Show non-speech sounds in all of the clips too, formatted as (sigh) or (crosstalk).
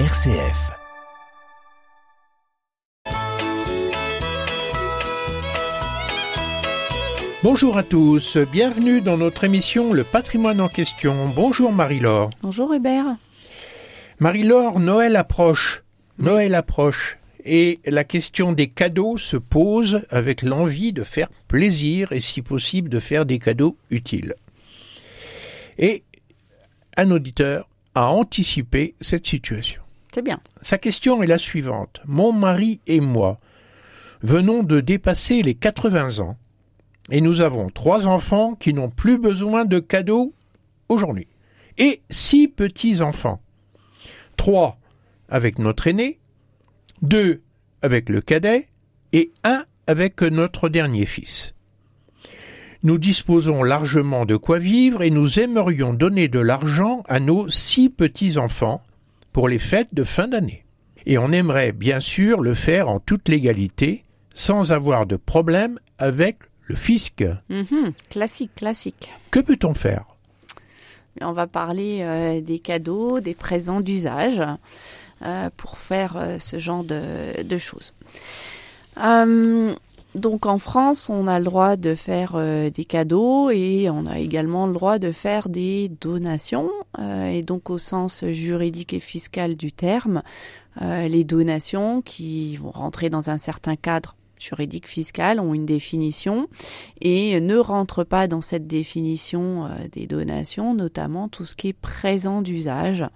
RCF. Bonjour à tous, bienvenue dans notre émission Le patrimoine en question. Bonjour Marie-Laure. Bonjour Hubert. Marie-Laure, Noël approche. Noël approche. Et la question des cadeaux se pose avec l'envie de faire plaisir et si possible de faire des cadeaux utiles. Et un auditeur a anticipé cette situation. Sa question est la suivante. Mon mari et moi venons de dépasser les 80 ans et nous avons trois enfants qui n'ont plus besoin de cadeaux aujourd'hui et six petits-enfants. Trois avec notre aîné, deux avec le cadet et un avec notre dernier fils. Nous disposons largement de quoi vivre et nous aimerions donner de l'argent à nos six petits-enfants pour les fêtes de fin d'année. Et on aimerait bien sûr le faire en toute légalité, sans avoir de problème avec le fisc. Mhm, classique, classique. Que peut-on faire? On va parler euh, des cadeaux, des présents d'usage euh, pour faire euh, ce genre de, de choses. Donc en France, on a le droit de faire euh, des cadeaux et on a également le droit de faire des donations. Euh, et donc au sens juridique et fiscal du terme, euh, les donations qui vont rentrer dans un certain cadre juridique fiscal ont une définition et ne rentrent pas dans cette définition des donations, notamment tout ce qui est présent d'usage,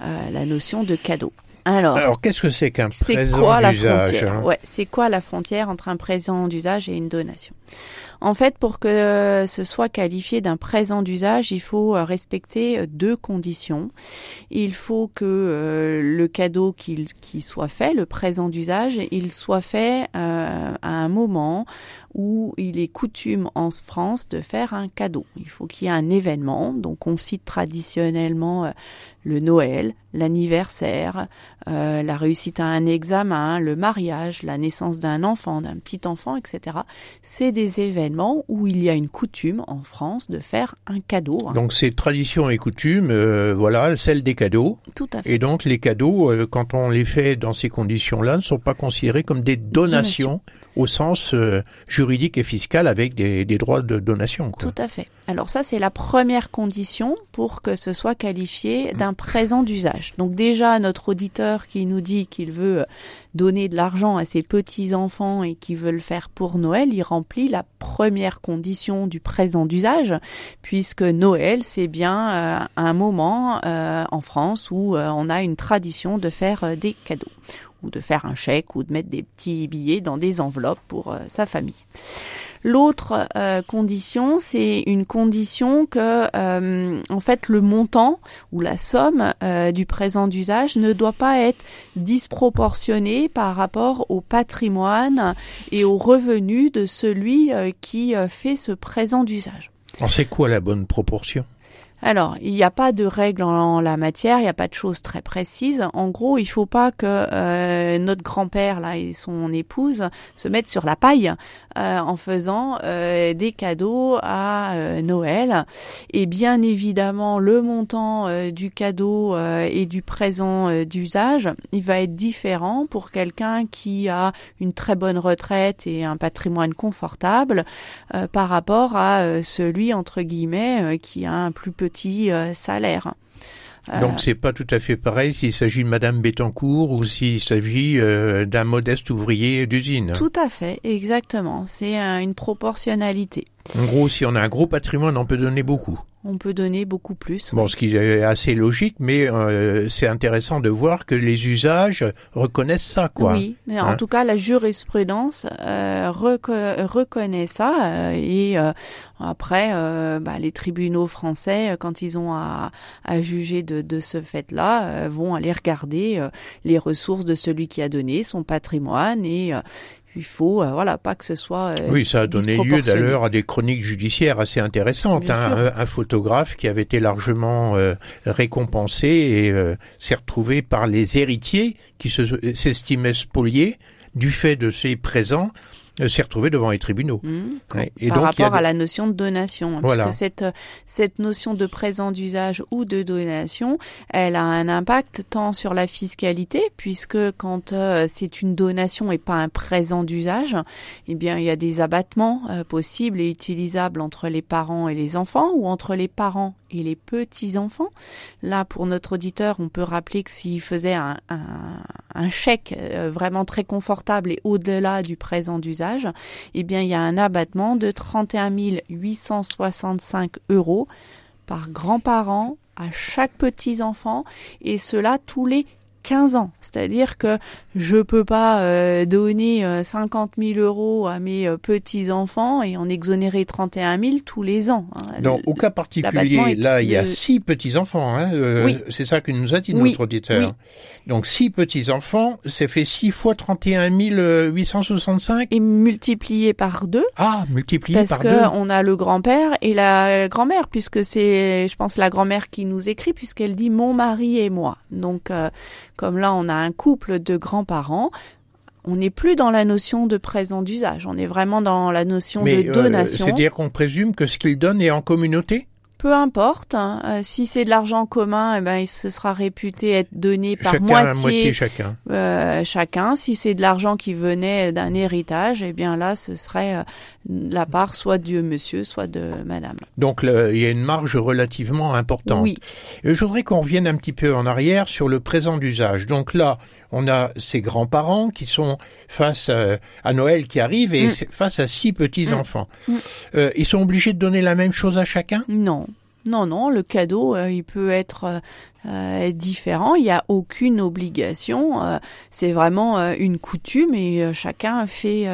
la notion de cadeau. Alors, Alors qu'est-ce que c'est qu'un c'est présent quoi la d'usage frontière hein? Ouais, c'est quoi la frontière entre un présent d'usage et une donation? En fait, pour que ce soit qualifié d'un présent d'usage, il faut euh, respecter euh, deux conditions. Il faut que euh, le cadeau qui soit fait, le présent d'usage, il soit fait euh, à un moment où il est coutume en France de faire un cadeau. Il faut qu'il y ait un événement. Donc on cite traditionnellement euh, le Noël, l'anniversaire, euh, la réussite à un examen, le mariage, la naissance d'un enfant, d'un petit enfant, etc. C'est des événements où il y a une coutume en France de faire un cadeau. hein. Donc c'est tradition et coutume, euh, voilà, celle des cadeaux. Tout à fait. Et donc les cadeaux, euh, quand on les fait dans ces conditions-là, ne sont pas considérés comme des donations au sens euh, juridique et fiscal avec des, des droits de donation. Quoi. Tout à fait. Alors ça, c'est la première condition pour que ce soit qualifié d'un présent d'usage. Donc déjà, notre auditeur qui nous dit qu'il veut donner de l'argent à ses petits-enfants et qui veut le faire pour Noël, il remplit la première condition du présent d'usage, puisque Noël, c'est bien euh, un moment euh, en France où euh, on a une tradition de faire des cadeaux ou de faire un chèque ou de mettre des petits billets dans des enveloppes pour sa famille. L'autre euh, condition, c'est une condition que, euh, en fait, le montant ou la somme euh, du présent d'usage ne doit pas être disproportionné par rapport au patrimoine et aux revenus de celui qui fait ce présent d'usage. Alors c'est quoi la bonne proportion? Alors, il n'y a pas de règle en la matière, il n'y a pas de choses très précises. En gros, il faut pas que euh, notre grand-père là et son épouse se mettent sur la paille euh, en faisant euh, des cadeaux à Noël. Et bien évidemment, le montant du cadeau et du présent d'usage, il va être différent pour quelqu'un qui a une très bonne retraite et un patrimoine confortable par rapport à celui entre guillemets qui a un plus petit euh, salaire. Euh, Donc c'est pas tout à fait pareil s'il s'agit de Madame Bettencourt ou s'il s'agit euh, d'un modeste ouvrier d'usine. tout à fait, exactement. C'est euh, une proportionnalité. En gros, si on a un gros patrimoine, on peut donner beaucoup. On peut donner beaucoup plus. Bon, ce qui est assez logique, mais euh, c'est intéressant de voir que les usages reconnaissent ça, quoi. Oui, mais en Hein? tout cas, la jurisprudence euh, reco- reconnaît ça euh, et euh, après, euh, bah, les tribunaux français, euh, quand ils ont à, à juger de, de ce fait-là, vont aller regarder euh, les ressources de celui qui a donné, son patrimoine et euh, il faut, euh, voilà, pas que ce soit. euh, Oui, ça a donné lieu d'ailleurs à des chroniques judiciaires assez intéressantes. Hein. Un, un photographe qui avait été largement euh, récompensé et s'est retrouvé par les héritiers qui se- s'estimaient spoliés du fait de ses présents s'est retrouvé devant les tribunaux. Mmh. Ouais. Et par donc, a rapport à la notion de donation. hein, Voilà. Parce que cette, euh, cette notion de présent d'usage ou de donation, elle a un impact tant sur la fiscalité, puisque quand euh, c'est une donation et pas un présent d'usage, eh bien, il y a des abattements euh, possibles et utilisables entre les parents et les enfants ou entre les parents et les petits-enfants. Là, pour notre auditeur, on peut rappeler que s'il faisait un, chèque euh, vraiment très confortable et au-delà du présent d'usage, eh bien, il y a un abattement de 31 865 euros par grand-parent à chaque petit-enfant, et cela tous les 15 ans. C'est-à-dire que je peux pas euh, donner euh, 50 000 euros à mes euh, petits-enfants et en exonérer 31 000 tous les ans. hein. Donc, au cas particulier, là, il y a six petits-enfants. Hein, euh, Oui. C'est ça que nous a dit Oui, notre auditeur. oui. Donc, six petits-enfants, c'est fait 6 fois 31 865 Et multiplié par deux, Ah, multiplié parce par deux. on a le grand-père et la grand-mère, puisque c'est, je pense, la grand-mère qui nous écrit, puisqu'elle dit mon mari et moi. Donc, euh, comme là, on a un couple de grands-parents. On n'est plus dans la notion de présent d'usage, on est vraiment dans la notion Mais de euh, donation. c'est-à-dire qu'on présume que ce qu'il donne est en communauté? Peu importe, hein, euh, si c'est de l'argent commun, eh ben, il se sera réputé être donné par Chacun moitié, moitié chacun. euh, chacun. Si c'est de l'argent qui venait d'un héritage, eh bien là, ce serait euh, la part soit de monsieur, soit de madame. Donc le- il y a une marge relativement importante. Oui, Et je voudrais qu'on revienne un petit peu en arrière sur le présent d'usage. Donc là, on a ces grands-parents qui sont face à, à Noël qui arrive et Mm. face à six petits-enfants. Mm. Euh, ils sont obligés de donner la même chose à chacun? Non. Non, non, le cadeau, euh, il peut être euh, différent. Il n'y a aucune obligation. euh, c'est vraiment euh, une coutume et euh, chacun fait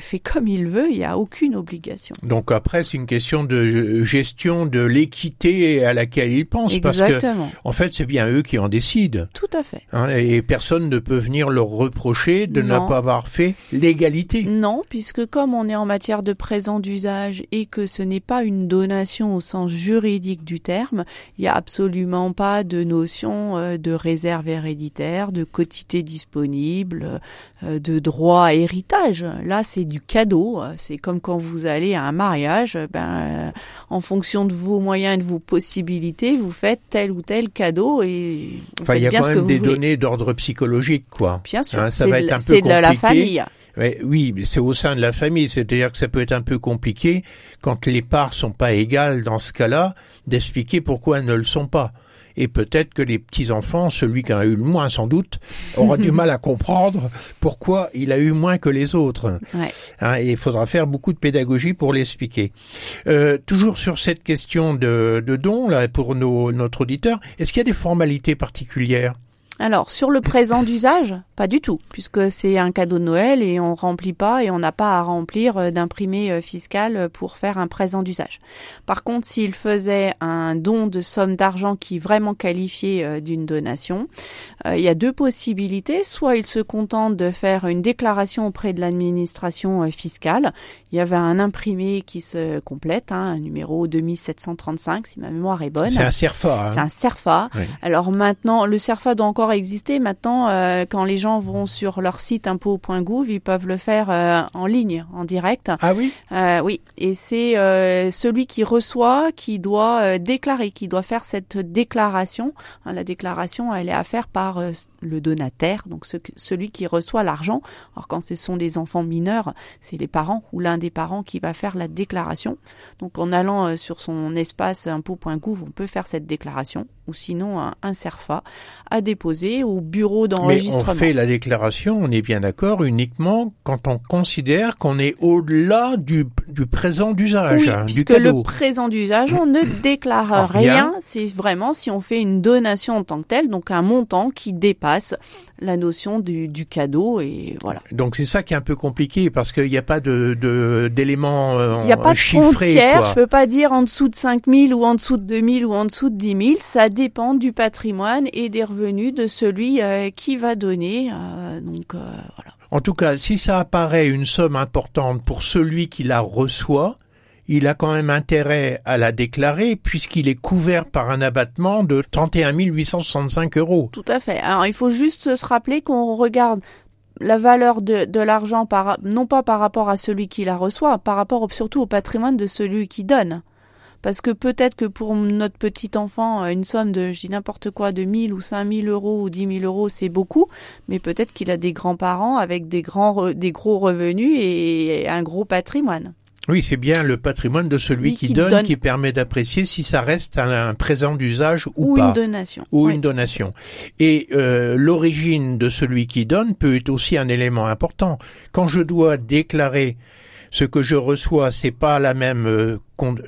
fait (laughs) comme il veut. Il n'y a aucune obligation. Donc après, c'est une question de gestion de l'équité à laquelle ils pensent. Parce que, Exactement. en fait, c'est bien eux qui en décident. Tout à fait. hein, et personne ne peut venir leur reprocher de ne pas avoir fait l'égalité. Non, puisque comme on est en matière de présent d'usage et que ce n'est pas une donation au sens juridique du terme, il n'y a absolument pas de notion euh, de réserve héréditaire, de quotité disponible, euh, de droit à héritage. Là, c'est du cadeau. C'est comme quand vous allez à un mariage, ben, euh, en fonction de vos moyens et de vos possibilités, vous faites tel ou tel cadeau et vous Enfin, il y a quand même des voulez. données d'ordre psychologique, quoi. Bien sûr, Hein, ça c'est va de, être un peu c'est de la compliqué. famille. Ouais, oui, mais c'est au sein de la famille, c'est-à-dire que ça peut être un peu compliqué quand les parts sont pas égales dans ce cas-là, d'expliquer pourquoi elles ne le sont pas. Et peut-être que les petits-enfants, celui qui en a eu le moins sans doute, aura du (laughs) mal à comprendre pourquoi il a eu moins que les autres. Ouais. Hein, et il faudra faire beaucoup de pédagogie pour l'expliquer. Euh, toujours sur cette question de, de dons, là, pour nos, notre auditeur, est-ce qu'il y a des formalités particulières? Alors, sur le présent d'usage, pas du tout, puisque c'est un cadeau de Noël et on remplit pas et on n'a pas à remplir euh, d'imprimé euh, fiscal pour faire un présent d'usage. Par contre, s'il faisait un don de somme d'argent qui vraiment qualifiait euh, d'une donation, euh, il y a deux possibilités. Soit il se contente de faire une déclaration auprès de l'administration euh, fiscale. Il y avait un imprimé qui se complète, hein, un numéro 2735, si ma mémoire est bonne. C'est un CERFA. C'est Hein un CERFA. Oui. Alors maintenant, le CERFA doit encore exister. Maintenant, euh, quand les gens vont sur leur site impôt.gouv, ils peuvent le faire euh, en ligne, en direct. Ah oui? Euh, oui, et c'est celui qui reçoit qui doit déclarer, qui doit faire cette déclaration. Hein, la déclaration, elle est à faire par le donataire, donc ce- celui qui reçoit l'argent. Alors quand ce sont des enfants mineurs, c'est les parents ou l'un des parents qui va faire la déclaration. Donc en allant sur son espace impôt.gouv, on peut faire cette déclaration, ou sinon un, un CERFA à déposer au bureau Mais on d'enregistrement. fait la déclaration, on est bien d'accord, uniquement quand on considère qu'on est au-delà du, du présent d'usage, Oui, hein, puisque le présent d'usage, on ne (coughs) déclare Ah, rien. rien. C'est vraiment si on fait une donation en tant que telle, donc un montant qui dépasse la notion du, du cadeau et voilà. Donc c'est ça qui est un peu compliqué parce qu'il n'y a pas de de- d'éléments euh, Il n'y a pas de frontière. Je peux pas dire en dessous de 5000 ou en dessous de 2000 ou en dessous de 10 000. Ça dépend du patrimoine et des revenus de celui euh, qui va donner. euh, donc euh, voilà. En tout cas, si ça apparaît une somme importante pour celui qui la reçoit, il a quand même intérêt à la déclarer puisqu'il est couvert par un abattement de 31 865 euros. Tout à fait. Alors il faut juste se rappeler qu'on regarde la valeur de, de l'argent, non pas par rapport à celui qui la reçoit, par rapport surtout au patrimoine de celui qui donne. Parce que peut-être que pour notre petit enfant, une somme de, je dis n'importe quoi, de 1000 ou 5000 euros ou 10 000 euros, c'est beaucoup, mais peut-être qu'il a des grands-parents avec des grands, des gros revenus et un gros patrimoine. Oui, c'est bien le patrimoine de celui qui, donne, qui permet d'apprécier si ça reste un, présent d'usage ou, ou, pas. Une donation. Ou une donation. Et euh, l'origine de celui qui donne peut être aussi un élément important. Quand je dois déclarer ce que je reçois, c'est pas la même euh,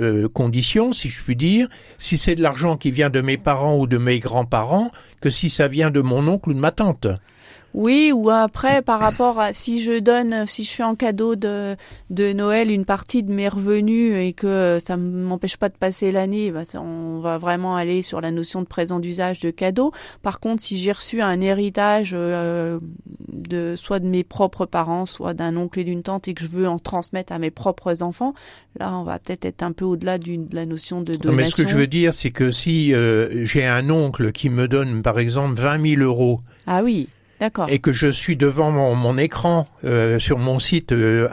euh, condition, si je puis dire, si c'est de l'argent qui vient de mes parents ou de mes grands-parents, que si ça vient de mon oncle ou de ma tante. Oui, ou après, par rapport à si je donne, si je fais en cadeau de, de Noël une partie de mes revenus et que ça ne m'empêche pas de passer l'année, bah, on va vraiment aller sur la notion de présent d'usage de cadeau. Par contre, si j'ai reçu un héritage euh, de soit de mes propres parents, soit d'un oncle et d'une tante et que je veux en transmettre à mes propres enfants, là, on va peut-être être un peu au-delà de la notion de donation. mais ce que je veux dire, c'est que si euh, j'ai un oncle qui me donne, par exemple, 20 000 euros. Ah oui et que je suis devant mon, écran euh, sur mon site euh,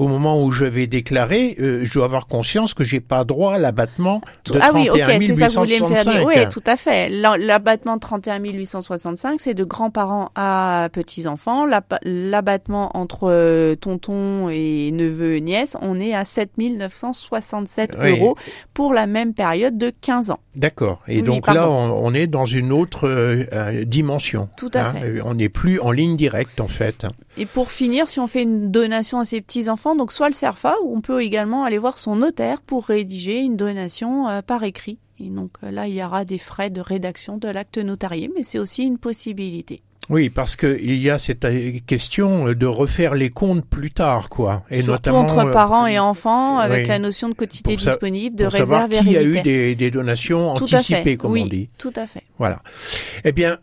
au moment où je vais déclarer, euh, je dois avoir conscience que j'ai pas droit à l'abattement de ah 31 oui, ok, c'est ça que vous voulez me faire dire. Oui, tout à fait. L'abattement de 31 865, c'est de grands-parents à petits-enfants. L'abattement entre euh, tonton et neveu nièce, on est à 7 967 euros pour la même période de 15 ans. D'accord. Et donc là, on, est dans une autre euh, dimension. Tout à hein. fait. On n'est plus en ligne directe, en fait. Et pour finir, si on fait une donation à ses petits-enfants, donc soit le CERFA, ou on peut également aller voir son notaire pour rédiger une donation euh, par écrit. Et donc euh, là, il y aura des frais de rédaction de l'acte notarié, mais c'est aussi une possibilité. Oui, parce qu'il y a cette euh, question de refaire les comptes plus tard, quoi. Et notamment entre parents et enfants, avec la notion de quotité disponible, de réserve savoir qui a eu des, des donations anticipées, comme on dit. Tout à fait. Voilà. Eh bien,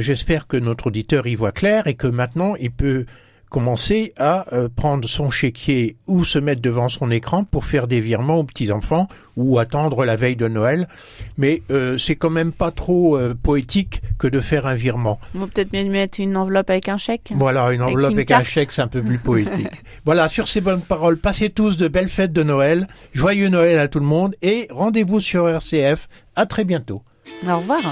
j'espère que notre auditeur y voit clair et que maintenant il peut commencer à euh, prendre son chéquier ou se mettre devant son écran pour faire des virements aux petits-enfants ou attendre la veille de Noël. Mais euh, c'est quand même pas trop euh, poétique que de faire un virement. On va peut-être mieux mettre une enveloppe avec un chèque. Voilà, une enveloppe avec, un chèque, c'est un peu plus (laughs) poétique. voilà, sur ces bonnes paroles, passez tous de belles fêtes de Noël. Joyeux Noël à tout le monde et rendez-vous sur RCF. À très bientôt. Au revoir.